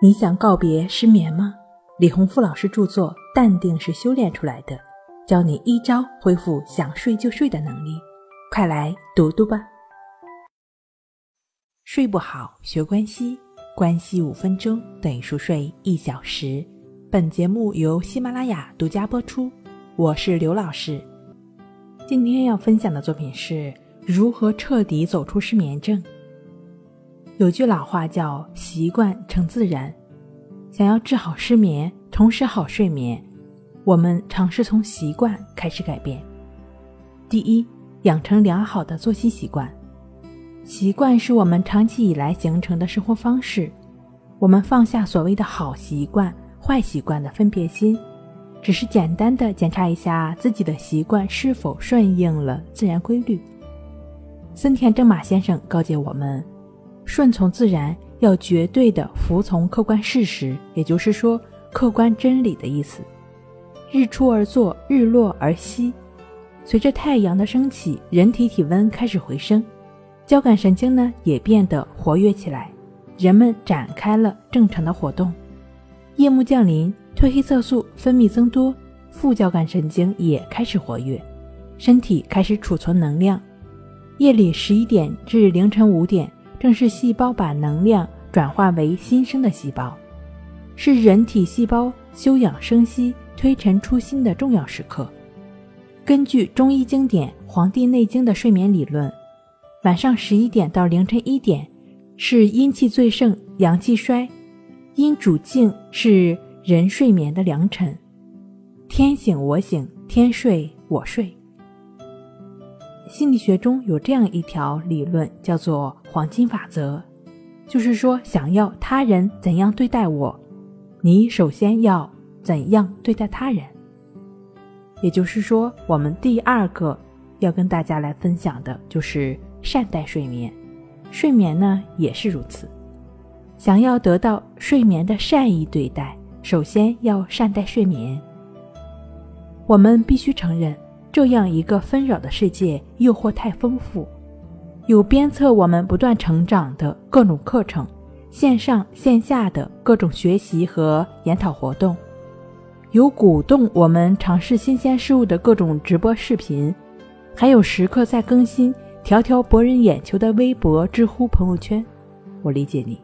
你想告别失眠吗？李洪富老师著作《淡定是修炼出来的》，教你一招恢复想睡就睡的能力，快来读读吧。睡不好学关西，关系五分钟等于熟睡一小时。本节目由喜马拉雅独家播出，我是刘老师。今天要分享的作品是如何彻底走出失眠症。有句老话叫“习惯成自然”，想要治好失眠，重拾好睡眠，我们尝试从习惯开始改变。第一，养成良好的作息习惯。习惯是我们长期以来形成的生活方式。我们放下所谓的好习惯、坏习惯的分别心，只是简单的检查一下自己的习惯是否顺应了自然规律。森田正马先生告诫我们。顺从自然，要绝对的服从客观事实，也就是说，客观真理的意思。日出而作，日落而息。随着太阳的升起，人体体温开始回升，交感神经呢也变得活跃起来，人们展开了正常的活动。夜幕降临，褪黑色素分泌增多，副交感神经也开始活跃，身体开始储存能量。夜里十一点至凌晨五点。正是细胞把能量转化为新生的细胞，是人体细胞休养生息、推陈出新的重要时刻。根据中医经典《黄帝内经》的睡眠理论，晚上十一点到凌晨一点是阴气最盛、阳气衰，阴主静，是人睡眠的良辰。天醒我醒，天睡我睡。心理学中有这样一条理论，叫做“黄金法则”，就是说，想要他人怎样对待我，你首先要怎样对待他人。也就是说，我们第二个要跟大家来分享的就是善待睡眠。睡眠呢也是如此，想要得到睡眠的善意对待，首先要善待睡眠。我们必须承认。这样一个纷扰的世界，诱惑太丰富，有鞭策我们不断成长的各种课程，线上线下的各种学习和研讨活动，有鼓动我们尝试新鲜事物的各种直播视频，还有时刻在更新、条条博人眼球的微博、知乎朋友圈。我理解你，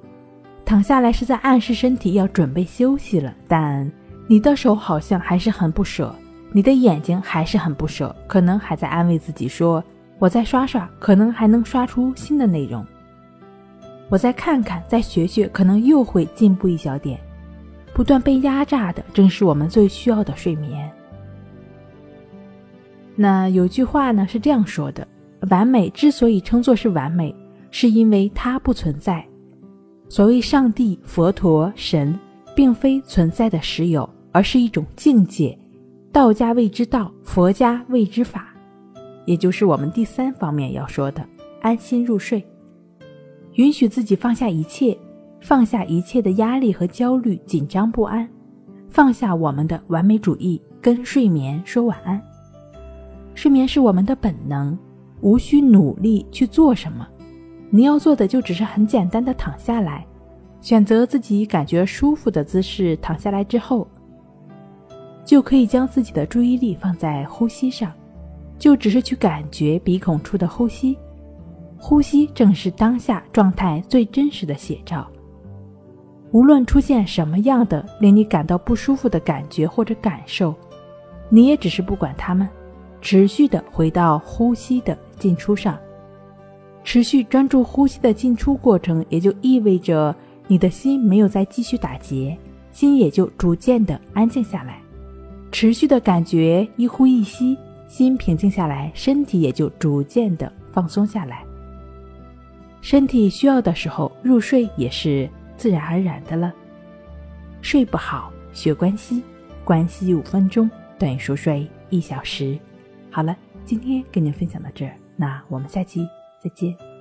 躺下来是在暗示身体要准备休息了，但你的手好像还是很不舍。你的眼睛还是很不舍，可能还在安慰自己说：“我再刷刷，可能还能刷出新的内容。我再看看，再学学，可能又会进步一小点。”不断被压榨的，正是我们最需要的睡眠。那有句话呢是这样说的：“完美之所以称作是完美，是因为它不存在。所谓上帝、佛陀、神，并非存在的实有，而是一种境界。”道家谓之道，佛家谓之法，也就是我们第三方面要说的安心入睡，允许自己放下一切，放下一切的压力和焦虑、紧张不安，放下我们的完美主义，跟睡眠说晚安。睡眠是我们的本能，无需努力去做什么，你要做的就只是很简单的躺下来，选择自己感觉舒服的姿势躺下来之后。就可以将自己的注意力放在呼吸上，就只是去感觉鼻孔处的呼吸，呼吸正是当下状态最真实的写照。无论出现什么样的令你感到不舒服的感觉或者感受，你也只是不管他们，持续的回到呼吸的进出上，持续专注呼吸的进出过程，也就意味着你的心没有再继续打结，心也就逐渐的安静下来。持续的感觉一呼一吸，心平静下来，身体也就逐渐的放松下来。身体需要的时候入睡也是自然而然的了。睡不好学关息，关息五分钟等于熟睡一小时。好了，今天跟您分享到这儿，那我们下期再见。